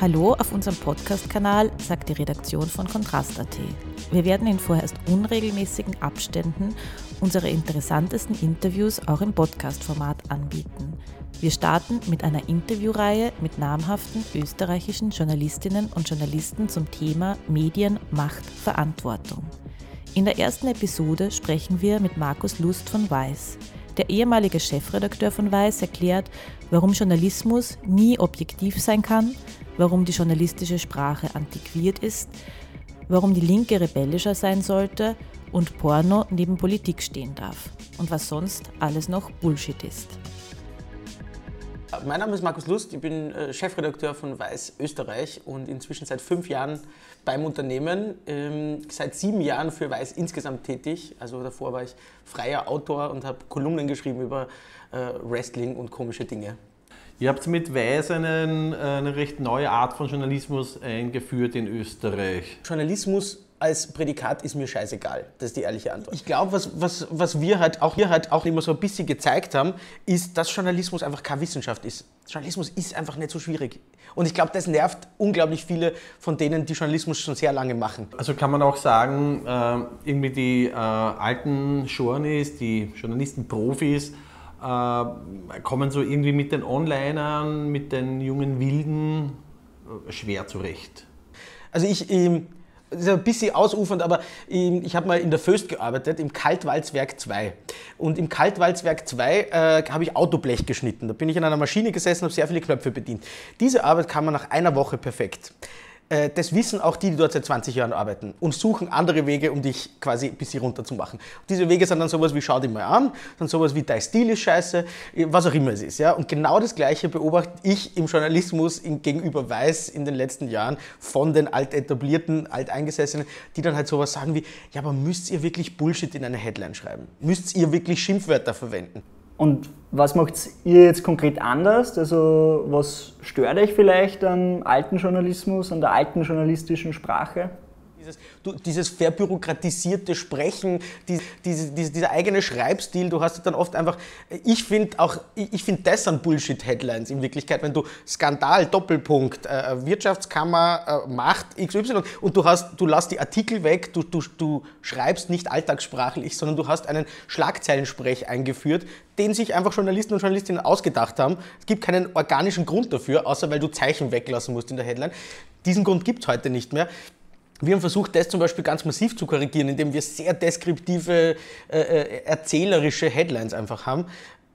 Hallo auf unserem Podcast-Kanal, sagt die Redaktion von Kontrast.at. Wir werden in vorerst unregelmäßigen Abständen unsere interessantesten Interviews auch im Podcast-Format anbieten. Wir starten mit einer Interviewreihe mit namhaften österreichischen Journalistinnen und Journalisten zum Thema Medien, Macht, Verantwortung. In der ersten Episode sprechen wir mit Markus Lust von Weiß. Der ehemalige Chefredakteur von Weiß erklärt, warum Journalismus nie objektiv sein kann, warum die journalistische Sprache antiquiert ist, warum die Linke rebellischer sein sollte und Porno neben Politik stehen darf und was sonst alles noch Bullshit ist. Mein Name ist Markus Lust, ich bin äh, Chefredakteur von Weiß Österreich und inzwischen seit fünf Jahren beim Unternehmen, ähm, seit sieben Jahren für Weiß insgesamt tätig. Also davor war ich freier Autor und habe Kolumnen geschrieben über äh, Wrestling und komische Dinge. Ihr habt mit Weiß einen, eine recht neue Art von Journalismus eingeführt in Österreich. Journalismus als Prädikat ist mir scheißegal. Das ist die ehrliche Antwort. Ich glaube, was, was, was wir halt auch, wir halt auch immer so ein bisschen gezeigt haben, ist, dass Journalismus einfach keine Wissenschaft ist. Journalismus ist einfach nicht so schwierig. Und ich glaube, das nervt unglaublich viele von denen, die Journalismus schon sehr lange machen. Also kann man auch sagen, äh, irgendwie die äh, alten Journeys, die Journalisten, Profis, äh, kommen so irgendwie mit den Onlinern, mit den jungen Wilden äh, schwer zurecht. Also ich, ähm, das ist ein bisschen ausufernd, aber ähm, ich habe mal in der Föst gearbeitet, im Kaltwalzwerk 2. Und im Kaltwalzwerk 2 äh, habe ich Autoblech geschnitten. Da bin ich an einer Maschine gesessen, habe sehr viele Knöpfe bedient. Diese Arbeit kann man nach einer Woche perfekt. Äh, das wissen auch die, die dort seit 20 Jahren arbeiten und suchen andere Wege, um dich quasi ein bisschen runter zu machen. Und diese Wege sind dann sowas wie schau dich mal an, dann sowas wie dein Stil ist scheiße, was auch immer es ist. Ja? Und genau das Gleiche beobachte ich im Journalismus gegenüber Weiß in den letzten Jahren von den altetablierten, alteingesessenen, die dann halt sowas sagen wie, ja, aber müsst ihr wirklich Bullshit in eine Headline schreiben? Müsst ihr wirklich Schimpfwörter verwenden? Und was macht ihr jetzt konkret anders? Also was stört euch vielleicht am alten Journalismus, an der alten journalistischen Sprache? Dieses, du, dieses verbürokratisierte Sprechen, die, diese, diese, dieser eigene Schreibstil, du hast dann oft einfach, ich finde auch, ich, finde das sind Bullshit-Headlines in Wirklichkeit, wenn du Skandal, Doppelpunkt, äh, Wirtschaftskammer, äh, Macht, XY und du hast, du lässt die Artikel weg, du, du, du schreibst nicht alltagssprachlich, sondern du hast einen Schlagzeilensprech eingeführt, den sich einfach Journalisten und Journalistinnen ausgedacht haben. Es gibt keinen organischen Grund dafür, außer weil du Zeichen weglassen musst in der Headline. Diesen Grund gibt es heute nicht mehr. Wir haben versucht, das zum Beispiel ganz massiv zu korrigieren, indem wir sehr deskriptive, äh, äh erzählerische Headlines einfach haben.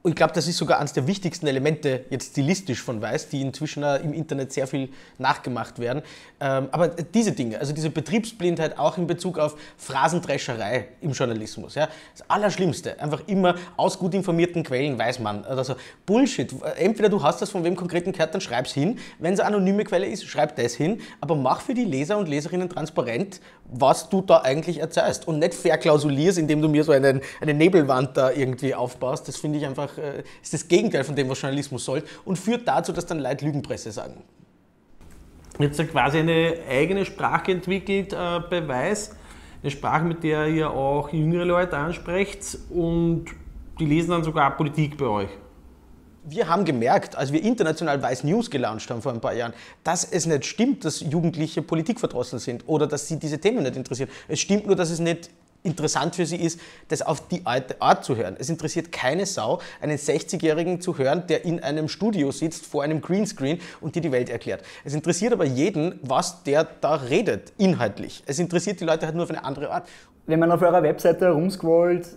Ich glaube, das ist sogar eines der wichtigsten Elemente jetzt stilistisch von Weiß, die inzwischen im Internet sehr viel nachgemacht werden. Ähm, aber diese Dinge, also diese Betriebsblindheit auch in Bezug auf Phrasendrescherei im Journalismus, ja, das Allerschlimmste. Einfach immer aus gut informierten Quellen weiß man. Also Bullshit. Entweder du hast das von wem konkreten gehört, dann schreib's hin. Wenn es eine anonyme Quelle ist, schreib das hin. Aber mach für die Leser und Leserinnen transparent, was du da eigentlich erzählst. Und nicht verklausulierst, indem du mir so einen, eine Nebelwand da irgendwie aufbaust. Das finde ich einfach äh, ist das Gegenteil von dem, was Journalismus soll und führt dazu, dass dann Leute Lügenpresse sagen. Jetzt quasi eine eigene Sprache entwickelt, äh, Beweis, eine Sprache, mit der ihr auch jüngere Leute ansprecht und die lesen dann sogar Politik bei euch. Wir haben gemerkt, als wir international Weiß News gelauncht haben vor ein paar Jahren, dass es nicht stimmt, dass Jugendliche Politikverdrossen sind oder dass sie diese Themen nicht interessieren. Es stimmt nur, dass es nicht interessant für sie ist, das auf die alte Art zu hören. Es interessiert keine Sau, einen 60-Jährigen zu hören, der in einem Studio sitzt vor einem Greenscreen und dir die Welt erklärt. Es interessiert aber jeden, was der da redet, inhaltlich. Es interessiert die Leute halt nur auf eine andere Art. Wenn man auf eurer Webseite herumscrollt,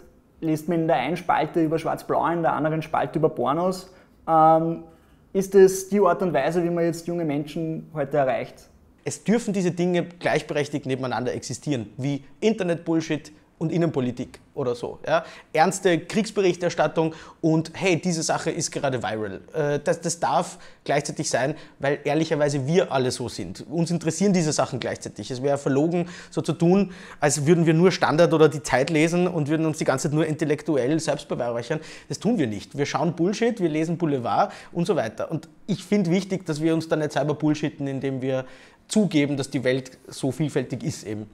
liest man in der einen Spalte über Schwarz-Blau, in der anderen Spalte über Pornos. Ähm, ist das die Art und Weise, wie man jetzt junge Menschen heute erreicht? Es dürfen diese Dinge gleichberechtigt nebeneinander existieren, wie Internet-Bullshit, und Innenpolitik oder so. Ja? Ernste Kriegsberichterstattung und hey, diese Sache ist gerade viral. Äh, das, das darf gleichzeitig sein, weil ehrlicherweise wir alle so sind. Uns interessieren diese Sachen gleichzeitig. Es wäre verlogen, so zu tun, als würden wir nur Standard oder die Zeit lesen und würden uns die ganze Zeit nur intellektuell selbst beweihräuchern. Das tun wir nicht. Wir schauen Bullshit, wir lesen Boulevard und so weiter. Und ich finde wichtig, dass wir uns da nicht selber bullshitten, indem wir zugeben, dass die Welt so vielfältig ist eben.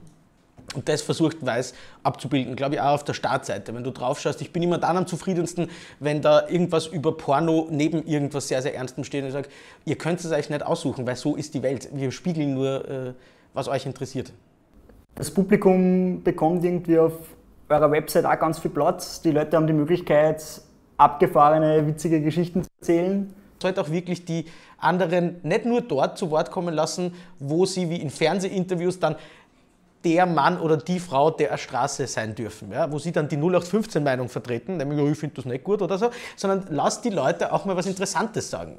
Und das versucht Weiß abzubilden, glaube ich, auch auf der Startseite. Wenn du drauf schaust, ich bin immer dann am zufriedensten, wenn da irgendwas über Porno neben irgendwas sehr, sehr Ernstem steht und ich sage, ihr könnt es euch nicht aussuchen, weil so ist die Welt. Wir spiegeln nur, äh, was euch interessiert. Das Publikum bekommt irgendwie auf eurer Website auch ganz viel Platz. Die Leute haben die Möglichkeit, abgefahrene, witzige Geschichten zu erzählen. Sollte auch wirklich die anderen nicht nur dort zu Wort kommen lassen, wo sie wie in Fernsehinterviews dann der Mann oder die Frau der Straße sein dürfen, ja, wo sie dann die 0815-Meinung vertreten, nämlich, ich finde das nicht gut oder so, sondern lasst die Leute auch mal was Interessantes sagen.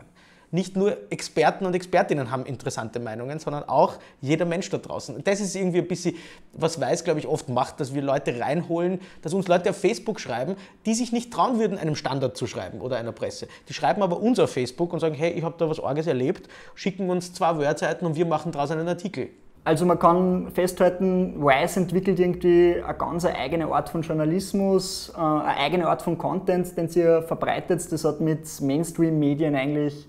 Nicht nur Experten und Expertinnen haben interessante Meinungen, sondern auch jeder Mensch da draußen. Das ist irgendwie ein bisschen, was Weiß, glaube ich, oft macht, dass wir Leute reinholen, dass uns Leute auf Facebook schreiben, die sich nicht trauen würden, einem Standard zu schreiben oder einer Presse. Die schreiben aber uns auf Facebook und sagen, hey, ich habe da was Orges erlebt, schicken uns zwei Wordseiten und wir machen daraus einen Artikel. Also man kann festhalten, Wise entwickelt irgendwie eine ganz eigene Art von Journalismus, äh, eine eigene Art von Content, den sie verbreitet. Das hat mit Mainstream-Medien eigentlich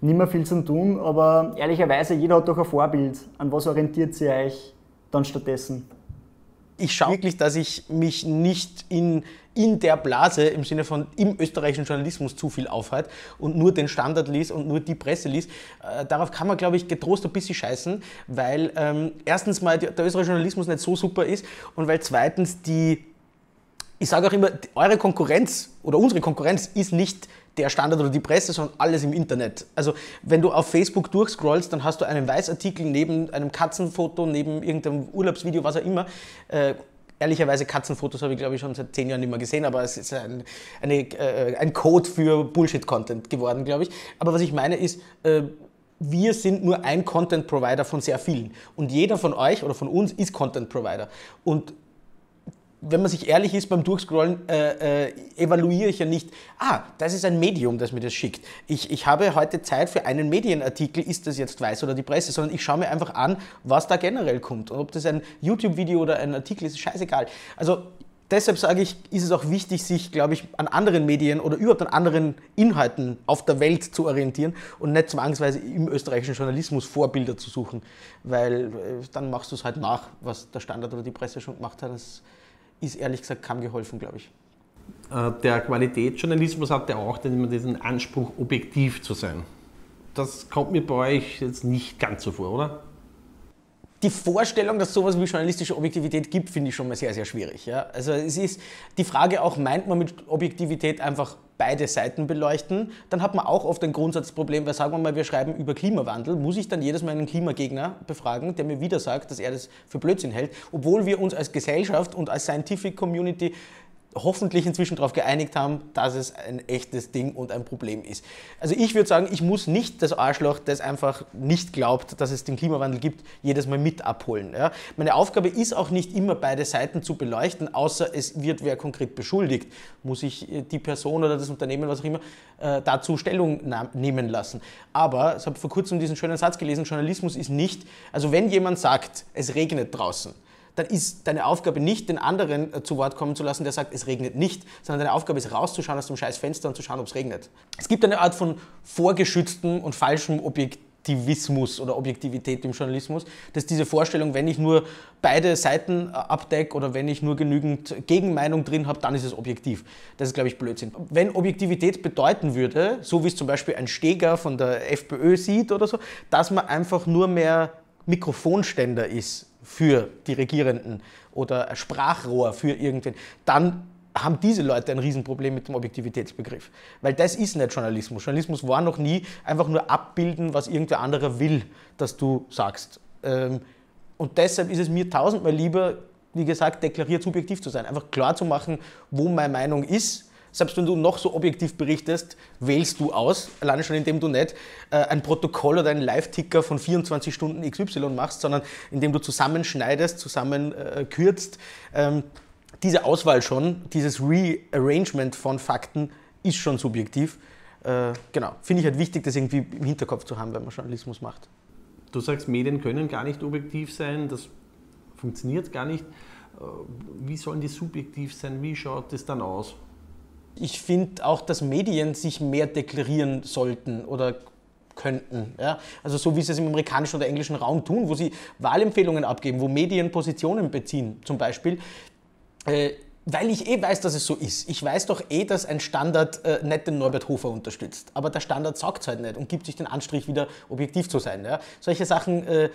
nicht mehr viel zu tun, aber ehrlicherweise, jeder hat doch ein Vorbild. An was orientiert sie euch dann stattdessen? Ich schaue wirklich, dass ich mich nicht in in der Blase im Sinne von im österreichischen Journalismus zu viel aufhält und nur den Standard liest und nur die Presse liest. Äh, darauf kann man, glaube ich, getrost ein bisschen scheißen, weil ähm, erstens mal der österreichische Journalismus nicht so super ist und weil zweitens die, ich sage auch immer, eure Konkurrenz oder unsere Konkurrenz ist nicht der Standard oder die Presse, sondern alles im Internet. Also wenn du auf Facebook durchscrollst, dann hast du einen Weißartikel neben einem Katzenfoto, neben irgendeinem Urlaubsvideo, was auch immer. Äh, Ehrlicherweise Katzenfotos habe ich glaube ich schon seit zehn Jahren nicht mehr gesehen, aber es ist ein, eine, äh, ein Code für Bullshit-Content geworden, glaube ich. Aber was ich meine ist, äh, wir sind nur ein Content-Provider von sehr vielen. Und jeder von euch oder von uns ist Content-Provider. Und wenn man sich ehrlich ist beim Durchscrollen, äh, äh, evaluiere ich ja nicht, ah, das ist ein Medium, das mir das schickt. Ich, ich habe heute Zeit für einen Medienartikel, ist das jetzt Weiß oder die Presse, sondern ich schaue mir einfach an, was da generell kommt. Und ob das ein YouTube-Video oder ein Artikel ist, ist scheißegal. Also deshalb sage ich, ist es auch wichtig, sich, glaube ich, an anderen Medien oder überhaupt an anderen Inhalten auf der Welt zu orientieren und nicht zwangsweise im österreichischen Journalismus Vorbilder zu suchen, weil äh, dann machst du es halt nach, was der Standard oder die Presse schon gemacht hat. Das, ist ehrlich gesagt kaum geholfen, glaube ich. Äh, der Qualitätsjournalismus hat ja auch diesen Anspruch, objektiv zu sein. Das kommt mir bei euch jetzt nicht ganz so vor, oder? die Vorstellung, dass es sowas wie journalistische Objektivität gibt, finde ich schon mal sehr, sehr schwierig. Ja? Also es ist die Frage auch, meint man mit Objektivität einfach beide Seiten beleuchten, dann hat man auch oft ein Grundsatzproblem, weil sagen wir mal, wir schreiben über Klimawandel, muss ich dann jedes Mal einen Klimagegner befragen, der mir wieder sagt, dass er das für Blödsinn hält, obwohl wir uns als Gesellschaft und als Scientific Community hoffentlich inzwischen darauf geeinigt haben, dass es ein echtes Ding und ein Problem ist. Also ich würde sagen, ich muss nicht das Arschloch, das einfach nicht glaubt, dass es den Klimawandel gibt, jedes Mal mit abholen. Ja? Meine Aufgabe ist auch nicht immer beide Seiten zu beleuchten, außer es wird wer konkret beschuldigt. Muss ich äh, die Person oder das Unternehmen, was auch immer, äh, dazu Stellung nehmen lassen. Aber, ich habe vor kurzem diesen schönen Satz gelesen, Journalismus ist nicht, also wenn jemand sagt, es regnet draußen, dann ist deine Aufgabe nicht, den anderen äh, zu Wort kommen zu lassen, der sagt, es regnet nicht, sondern deine Aufgabe ist rauszuschauen aus dem scheiß Fenster und zu schauen, ob es regnet. Es gibt eine Art von vorgeschütztem und falschem Objektivismus oder Objektivität im Journalismus. Das ist diese Vorstellung, wenn ich nur beide Seiten äh, abdecke oder wenn ich nur genügend Gegenmeinung drin habe, dann ist es objektiv. Das ist, glaube ich, Blödsinn. Wenn Objektivität bedeuten würde, so wie es zum Beispiel ein Steger von der FPÖ sieht oder so, dass man einfach nur mehr Mikrofonständer ist für die Regierenden oder Sprachrohr für irgendwen, dann haben diese Leute ein Riesenproblem mit dem Objektivitätsbegriff. Weil das ist nicht Journalismus. Journalismus war noch nie einfach nur abbilden, was irgendwer anderer will, dass du sagst. Ähm, und deshalb ist es mir tausendmal lieber, wie gesagt, deklariert subjektiv zu sein. Einfach klar zu machen, wo meine Meinung ist selbst wenn du noch so objektiv berichtest, wählst du aus, alleine schon indem du nicht äh, ein Protokoll oder einen Live-Ticker von 24 Stunden XY machst, sondern indem du zusammenschneidest, zusammenkürzt. Äh, ähm, diese Auswahl schon, dieses Rearrangement von Fakten ist schon subjektiv. Äh, genau, finde ich halt wichtig, das irgendwie im Hinterkopf zu haben, wenn man Journalismus macht. Du sagst, Medien können gar nicht objektiv sein, das funktioniert gar nicht. Äh, wie sollen die subjektiv sein? Wie schaut das dann aus? Ich finde auch, dass Medien sich mehr deklarieren sollten oder könnten. Ja? Also so wie sie es im amerikanischen oder englischen Raum tun, wo sie Wahlempfehlungen abgeben, wo Medien Positionen beziehen zum Beispiel. Äh, weil ich eh weiß, dass es so ist. Ich weiß doch eh, dass ein Standard äh, nicht den Norbert Hofer unterstützt. Aber der Standard sagt es halt nicht und gibt sich den Anstrich, wieder objektiv zu sein. Ja? Solche Sachen äh,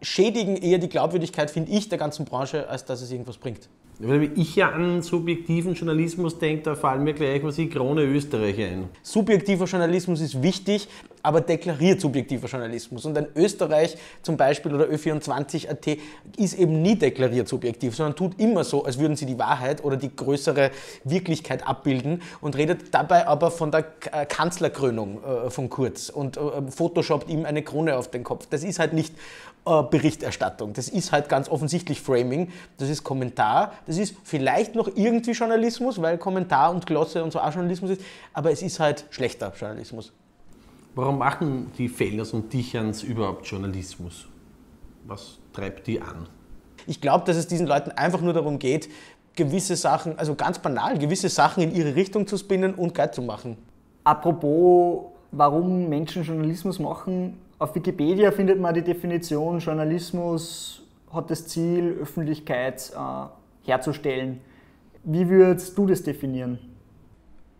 schädigen eher die Glaubwürdigkeit, finde ich, der ganzen Branche, als dass es irgendwas bringt. Wenn ich ja an subjektiven Journalismus denke, da fallen mir gleich was die Krone Österreich ein. Subjektiver Journalismus ist wichtig, aber deklariert subjektiver Journalismus. Und ein Österreich zum Beispiel oder Ö24.at ist eben nie deklariert subjektiv, sondern tut immer so, als würden sie die Wahrheit oder die größere Wirklichkeit abbilden und redet dabei aber von der äh, Kanzlerkrönung äh, von Kurz und äh, photoshoppt ihm eine Krone auf den Kopf. Das ist halt nicht Berichterstattung. Das ist halt ganz offensichtlich Framing, das ist Kommentar, das ist vielleicht noch irgendwie Journalismus, weil Kommentar und Glosse und so auch Journalismus ist, aber es ist halt schlechter Journalismus. Warum machen die Fellners und Dicherns überhaupt Journalismus? Was treibt die an? Ich glaube, dass es diesen Leuten einfach nur darum geht, gewisse Sachen, also ganz banal, gewisse Sachen in ihre Richtung zu spinnen und geil zu machen. Apropos, warum Menschen Journalismus machen, auf Wikipedia findet man die Definition, Journalismus hat das Ziel, Öffentlichkeit äh, herzustellen. Wie würdest du das definieren?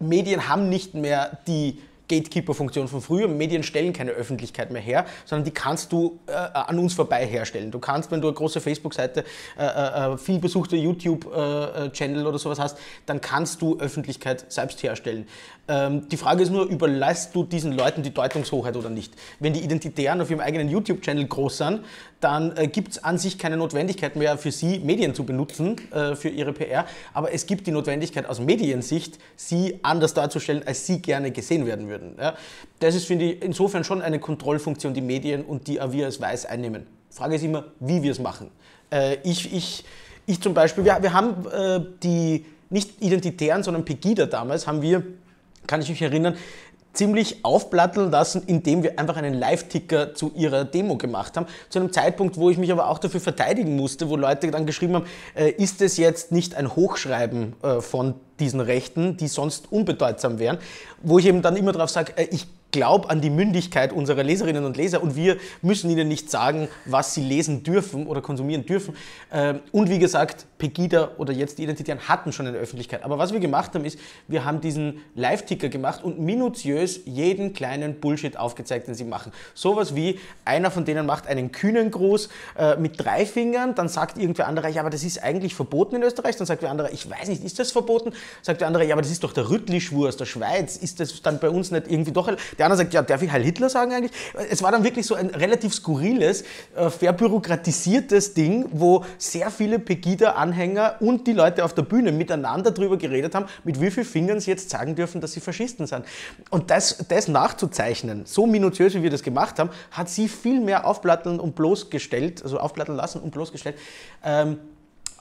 Medien haben nicht mehr die Gatekeeper-Funktion von früher. Medien stellen keine Öffentlichkeit mehr her, sondern die kannst du äh, an uns vorbei herstellen. Du kannst, wenn du eine große Facebook-Seite, äh, äh, äh viel besuchte YouTube-Channel oder sowas hast, dann kannst du Öffentlichkeit selbst herstellen. Ähm, die Frage ist nur, überlässt du diesen Leuten die Deutungshoheit oder nicht? Wenn die Identitären auf ihrem eigenen YouTube-Channel groß sind, dann äh, gibt es an sich keine Notwendigkeit mehr für sie, Medien zu benutzen äh, für ihre PR, aber es gibt die Notwendigkeit aus Mediensicht, sie anders darzustellen, als sie gerne gesehen werden würden. Ja? Das ist, finde ich, insofern schon eine Kontrollfunktion, die Medien und die wir als Weiß einnehmen. Frage ist immer, wie wir es machen. Äh, ich, ich, ich zum Beispiel, wir, wir haben äh, die nicht Identitären, sondern Pegida damals, haben wir kann ich mich erinnern, ziemlich aufplatteln lassen, indem wir einfach einen Live-Ticker zu ihrer Demo gemacht haben. Zu einem Zeitpunkt, wo ich mich aber auch dafür verteidigen musste, wo Leute dann geschrieben haben, äh, ist es jetzt nicht ein Hochschreiben äh, von diesen Rechten, die sonst unbedeutsam wären, wo ich eben dann immer darauf sage, äh, ich glaube an die Mündigkeit unserer Leserinnen und Leser und wir müssen ihnen nicht sagen, was sie lesen dürfen oder konsumieren dürfen. Ähm, und wie gesagt, Pegida oder jetzt die Identitären hatten schon eine Öffentlichkeit. Aber was wir gemacht haben, ist, wir haben diesen Live-Ticker gemacht und minutiös jeden kleinen Bullshit aufgezeigt, den sie machen. Sowas wie, einer von denen macht einen kühnen Gruß äh, mit drei Fingern, dann sagt irgendwer andere, ja, aber das ist eigentlich verboten in Österreich. Dann sagt der andere, ich weiß nicht, ist das verboten? Sagt der andere, ja, aber das ist doch der Rüttli-Schwur aus der Schweiz. Ist das dann bei uns nicht irgendwie doch... Der andere sagt, ja, darf ich Heil Hitler sagen eigentlich? Es war dann wirklich so ein relativ skurriles, äh, verbürokratisiertes Ding, wo sehr viele Pegida-Anhänger und die Leute auf der Bühne miteinander darüber geredet haben, mit wie vielen Fingern sie jetzt sagen dürfen, dass sie Faschisten sind. Und das, das nachzuzeichnen, so minutiös wie wir das gemacht haben, hat sie viel mehr aufplatteln und bloßgestellt, also aufplatteln lassen und bloßgestellt. Ähm,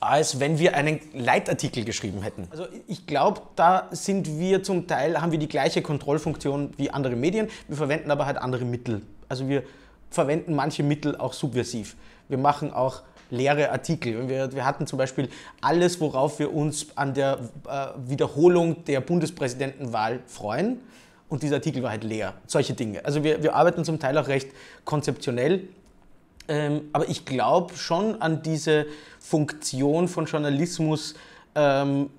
als wenn wir einen Leitartikel geschrieben hätten. Also ich glaube, da sind wir zum Teil, haben wir die gleiche Kontrollfunktion wie andere Medien, wir verwenden aber halt andere Mittel. Also wir verwenden manche Mittel auch subversiv. Wir machen auch leere Artikel. Wir, wir hatten zum Beispiel alles, worauf wir uns an der äh, Wiederholung der Bundespräsidentenwahl freuen. Und dieser Artikel war halt leer. Solche Dinge. Also wir, wir arbeiten zum Teil auch recht konzeptionell ähm, aber ich glaube schon an diese Funktion von Journalismus, ähm,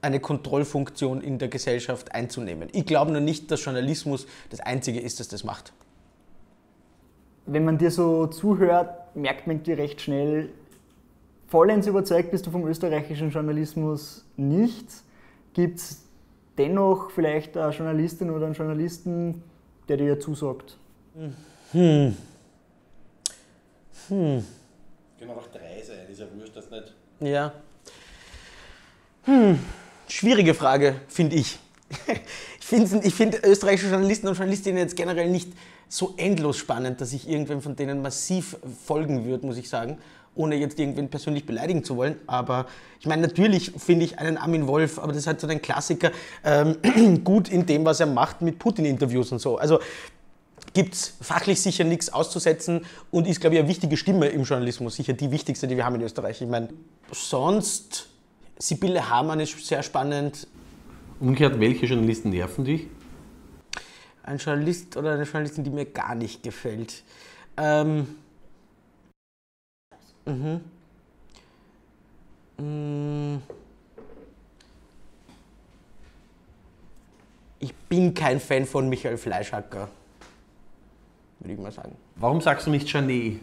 eine Kontrollfunktion in der Gesellschaft einzunehmen. Ich glaube nur nicht, dass Journalismus das Einzige ist, das das macht. Wenn man dir so zuhört, merkt man dir recht schnell, vollends überzeugt bist du vom österreichischen Journalismus nicht. Gibt es dennoch vielleicht eine Journalistin oder einen Journalisten, der dir zusagt? Hm. Hm. Können auch drei sein, ist ja wurscht, das nicht. Ja. Hm. Schwierige Frage, finde ich. ich finde ich find österreichische Journalisten und Journalistinnen jetzt generell nicht so endlos spannend, dass ich irgendwem von denen massiv folgen würde, muss ich sagen, ohne jetzt irgendwen persönlich beleidigen zu wollen. Aber ich meine, natürlich finde ich einen Armin Wolf, aber das ist halt so ein Klassiker, ähm, gut in dem, was er macht mit Putin-Interviews und so. Also gibt es fachlich sicher nichts auszusetzen und ist, glaube ich, eine wichtige Stimme im Journalismus, sicher die wichtigste, die wir haben in Österreich. Ich meine, sonst, Sibylle Hamann ist sehr spannend. Umgekehrt, welche Journalisten nerven dich? Ein Journalist oder eine Journalistin, die mir gar nicht gefällt. Ähm, mhm. Mm. Ich bin kein Fan von Michael Fleischhacker, würde ich mal sagen. Warum sagst du nicht Janet?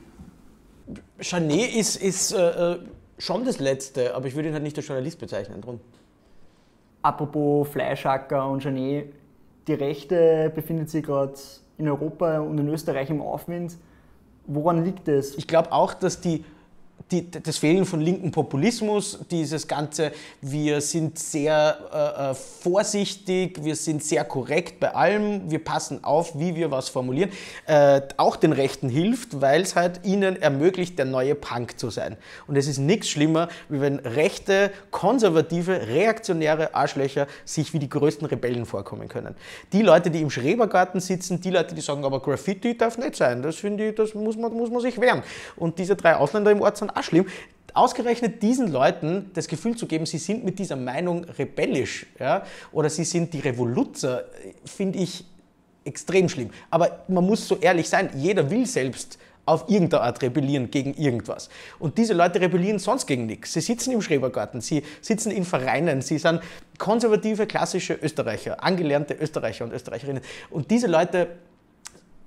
Janet ist, ist äh, äh, schon das Letzte, aber ich würde ihn halt nicht als Journalist bezeichnen. Drum. Apropos Fleischhacker und Janet, die Rechte befindet sich gerade in Europa und in Österreich im Aufwind. Woran liegt es? Ich glaube auch, dass die die, das Fehlen von linken Populismus, dieses ganze, wir sind sehr äh, äh, vorsichtig, wir sind sehr korrekt bei allem, wir passen auf, wie wir was formulieren, äh, auch den Rechten hilft, weil es halt ihnen ermöglicht, der neue Punk zu sein. Und es ist nichts schlimmer, wie wenn rechte, konservative, reaktionäre Arschlöcher sich wie die größten Rebellen vorkommen können. Die Leute, die im Schrebergarten sitzen, die Leute, die sagen, aber Graffiti darf nicht sein, das finde ich, das muss man, muss man sich wehren. Und diese drei Ausländer im Ort sind auch schlimm. Ausgerechnet diesen Leuten das Gefühl zu geben, sie sind mit dieser Meinung rebellisch ja, oder sie sind die Revoluzer, finde ich extrem schlimm. Aber man muss so ehrlich sein, jeder will selbst auf irgendeine Art rebellieren gegen irgendwas. Und diese Leute rebellieren sonst gegen nichts. Sie sitzen im Schrebergarten, sie sitzen in Vereinen, sie sind konservative, klassische Österreicher, angelernte Österreicher und Österreicherinnen. Und diese Leute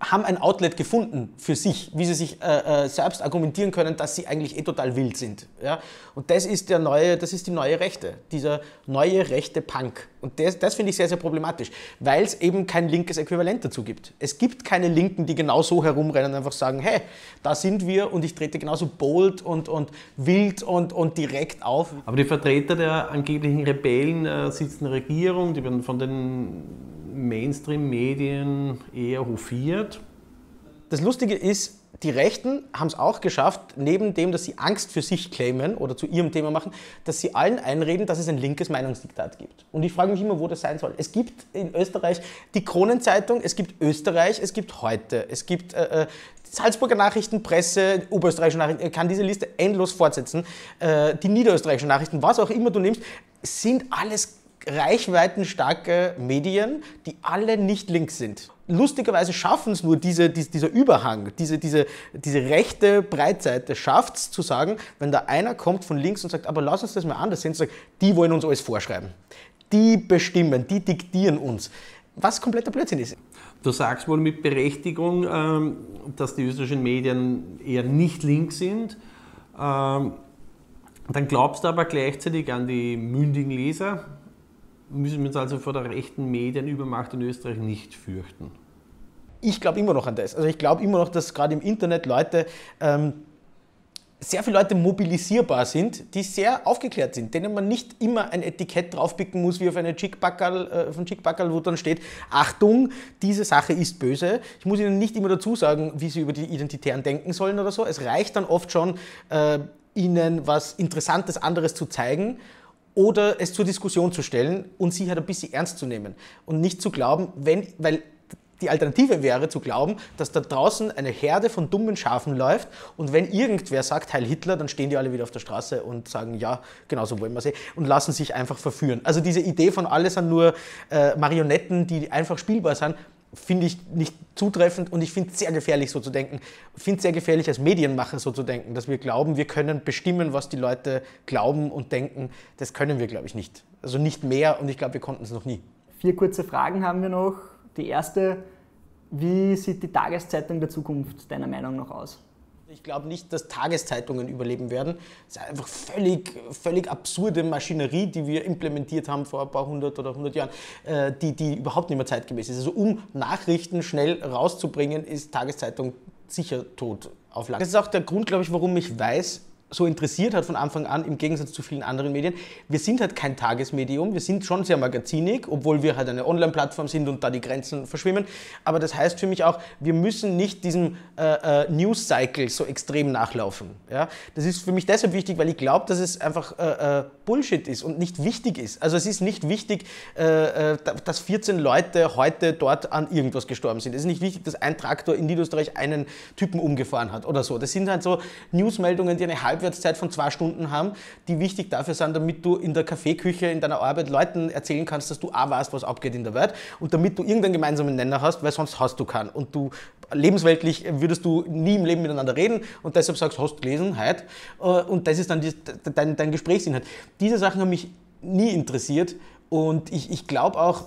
haben ein Outlet gefunden für sich, wie sie sich äh, äh, selbst argumentieren können, dass sie eigentlich eh total wild sind. Ja? Und das ist, der neue, das ist die neue Rechte, dieser neue rechte Punk. Und das, das finde ich sehr, sehr problematisch, weil es eben kein linkes Äquivalent dazu gibt. Es gibt keine Linken, die genau so herumrennen und einfach sagen, hey, da sind wir und ich trete genauso bold und, und wild und, und direkt auf. Aber die Vertreter der angeblichen Rebellen äh, sitzen in der Regierung, die werden von den Mainstream-Medien eher hofiert. Das Lustige ist, die Rechten haben es auch geschafft, neben dem, dass sie Angst für sich claimen oder zu ihrem Thema machen, dass sie allen einreden, dass es ein linkes Meinungsdiktat gibt. Und ich frage mich immer, wo das sein soll. Es gibt in Österreich die Kronenzeitung, es gibt Österreich, es gibt heute, es gibt äh, äh Salzburger Nachrichten, Presse, Oberösterreichische Nachrichten, ich kann diese Liste endlos fortsetzen. Äh, die niederösterreichischen Nachrichten, was auch immer du nimmst, sind alles reichweitenstarke Medien, die alle nicht links sind. Lustigerweise schaffen es nur diese, dieser Überhang, diese, diese, diese rechte Breitseite, schafft es zu sagen, wenn da einer kommt von links und sagt, aber lass uns das mal anders sehen, sagt, die wollen uns alles vorschreiben. Die bestimmen, die diktieren uns. Was kompletter Blödsinn ist. Du sagst wohl mit Berechtigung, ähm, dass die österreichischen Medien eher nicht links sind. Ähm, dann glaubst du aber gleichzeitig an die mündigen Leser, müssen wir uns also vor der rechten Medienübermacht in Österreich nicht fürchten. Ich glaube immer noch an das. Also ich glaube immer noch, dass gerade im Internet Leute, ähm, sehr viele Leute mobilisierbar sind, die sehr aufgeklärt sind, denen man nicht immer ein Etikett draufpicken muss, wie auf eine Chickbackerl, äh, wo dann steht, Achtung, diese Sache ist böse. Ich muss ihnen nicht immer dazu sagen, wie sie über die Identitären denken sollen oder so. Es reicht dann oft schon, äh, ihnen was Interessantes anderes zu zeigen oder es zur Diskussion zu stellen und sie halt ein bisschen ernst zu nehmen und nicht zu glauben, wenn, weil die Alternative wäre zu glauben, dass da draußen eine Herde von dummen Schafen läuft und wenn irgendwer sagt Heil Hitler, dann stehen die alle wieder auf der Straße und sagen, ja, genau so wollen wir sie und lassen sich einfach verführen. Also diese Idee von alle sind nur äh, Marionetten, die einfach spielbar sind, finde ich nicht zutreffend und ich finde es sehr gefährlich, so zu denken. Ich finde es sehr gefährlich, als Medienmacher so zu denken, dass wir glauben, wir können bestimmen, was die Leute glauben und denken. Das können wir, glaube ich, nicht. Also nicht mehr und ich glaube, wir konnten es noch nie. Vier kurze Fragen haben wir noch. Die erste, wie sieht die Tageszeitung der Zukunft deiner Meinung nach aus? Ich glaube nicht, dass Tageszeitungen überleben werden. Es ist einfach völlig, völlig absurde Maschinerie, die wir implementiert haben vor ein paar hundert oder hundert Jahren, äh, die, die überhaupt nicht mehr zeitgemäß ist. Also um Nachrichten schnell rauszubringen, ist Tageszeitung sicher tot auf lang. Das ist auch der Grund, glaube ich, warum ich weiß, so interessiert hat von Anfang an, im Gegensatz zu vielen anderen Medien. Wir sind halt kein Tagesmedium, wir sind schon sehr magazinig, obwohl wir halt eine Online-Plattform sind und da die Grenzen verschwimmen. Aber das heißt für mich auch, wir müssen nicht diesem äh, äh, News-Cycle so extrem nachlaufen. Ja? Das ist für mich deshalb wichtig, weil ich glaube, dass es einfach äh, äh, Bullshit ist und nicht wichtig ist. Also es ist nicht wichtig, äh, äh, dass 14 Leute heute dort an irgendwas gestorben sind. Es ist nicht wichtig, dass ein Traktor in Niederösterreich einen Typen umgefahren hat oder so. Das sind halt so Newsmeldungen, die eine halbe Halbwertszeit von zwei Stunden haben, die wichtig dafür sind, damit du in der Kaffeeküche in deiner Arbeit Leuten erzählen kannst, dass du auch weißt, was abgeht in der Welt und damit du irgendeinen gemeinsamen Nenner hast, weil sonst hast du keinen. Und du lebensweltlich würdest du nie im Leben miteinander reden und deshalb sagst, hast du gelesen, heute. Äh, und das ist dann die, dein, dein Gesprächsinhalt. Diese Sachen haben mich nie interessiert und ich, ich glaube auch,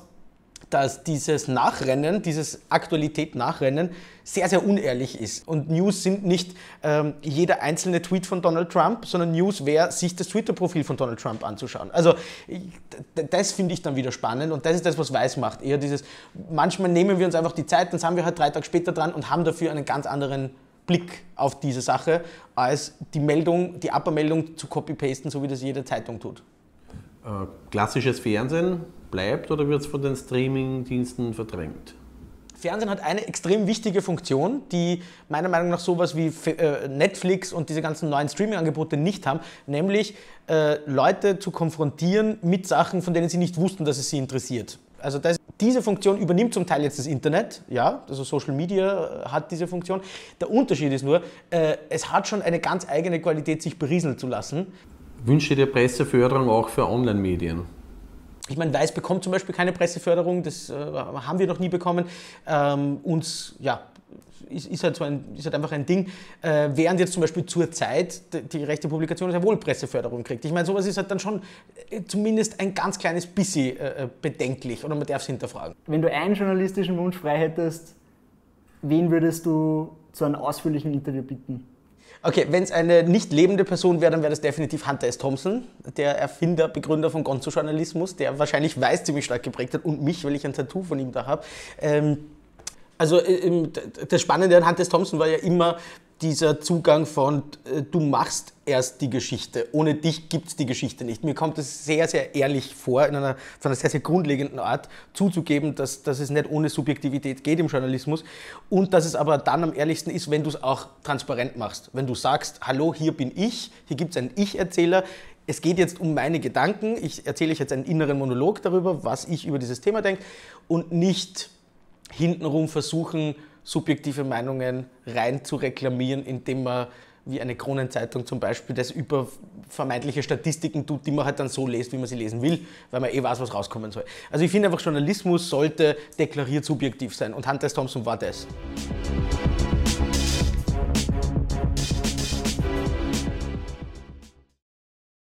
dass dieses Nachrennen, dieses Aktualität-Nachrennen sehr, sehr unehrlich ist. Und News sind nicht ähm, jeder einzelne Tweet von Donald Trump, sondern News wäre, sich das Twitter-Profil von Donald Trump anzuschauen. Also das finde ich dann wieder spannend und das ist das, was Weiß macht. Eher dieses, manchmal nehmen wir uns einfach die Zeit, dann sind wir halt drei Tage später dran und haben dafür einen ganz anderen Blick auf diese Sache, als die Meldung, die Upper-Meldung zu copy-pasten, so wie das jede Zeitung tut. Äh, klassisches Fernsehen bleibt oder wird es von den Streaming-Diensten verdrängt? Fernsehen hat eine extrem wichtige Funktion, die meiner Meinung nach sowas wie äh, Netflix und diese ganzen neuen Streaming-Angebote nicht haben, nämlich äh, Leute zu konfrontieren mit Sachen, von denen sie nicht wussten, dass es sie interessiert. Also das, diese Funktion übernimmt zum Teil jetzt das Internet, ja, also Social Media äh, hat diese Funktion. Der Unterschied ist nur, äh, es hat schon eine ganz eigene Qualität, sich berieseln zu lassen. Wünsche dir Presseförderung auch für Online-Medien? Ich meine, Weiß bekommt zum Beispiel keine Presseförderung, das äh, haben wir noch nie bekommen. Ähm, uns, ja, ist, ist, halt so ein, ist halt einfach ein Ding, äh, während jetzt zum Beispiel zur Zeit die, die rechte Publikation sehr wohl Presseförderung kriegt. Ich meine, sowas ist halt dann schon äh, zumindest ein ganz kleines bisschen äh, äh, bedenklich oder man darf es hinterfragen. Wenn du einen journalistischen Wunsch frei hättest, wen würdest du zu einem ausführlichen Interview bitten? Okay, wenn es eine nicht lebende Person wäre, dann wäre das definitiv Hunter S. Thompson, der Erfinder, Begründer von Gonzo-Journalismus, der wahrscheinlich Weiß ziemlich stark geprägt hat und mich, weil ich ein Tattoo von ihm da habe. Ähm, also äh, das Spannende an Hunter S. Thompson war ja immer, dieser Zugang von, äh, du machst erst die Geschichte, ohne dich gibt es die Geschichte nicht. Mir kommt es sehr, sehr ehrlich vor, in einer, von einer sehr, sehr grundlegenden Art zuzugeben, dass, dass es nicht ohne Subjektivität geht im Journalismus. Und dass es aber dann am ehrlichsten ist, wenn du es auch transparent machst. Wenn du sagst, hallo, hier bin ich, hier gibt es einen Ich-Erzähler, es geht jetzt um meine Gedanken, ich erzähle euch jetzt einen inneren Monolog darüber, was ich über dieses Thema denke und nicht hintenrum versuchen, subjektive Meinungen rein zu reklamieren, indem man wie eine Kronenzeitung zum Beispiel das über vermeintliche Statistiken tut, die man halt dann so liest, wie man sie lesen will, weil man eh weiß, was rauskommen soll. Also ich finde einfach, Journalismus sollte deklariert subjektiv sein und Hunter S. Thompson war das.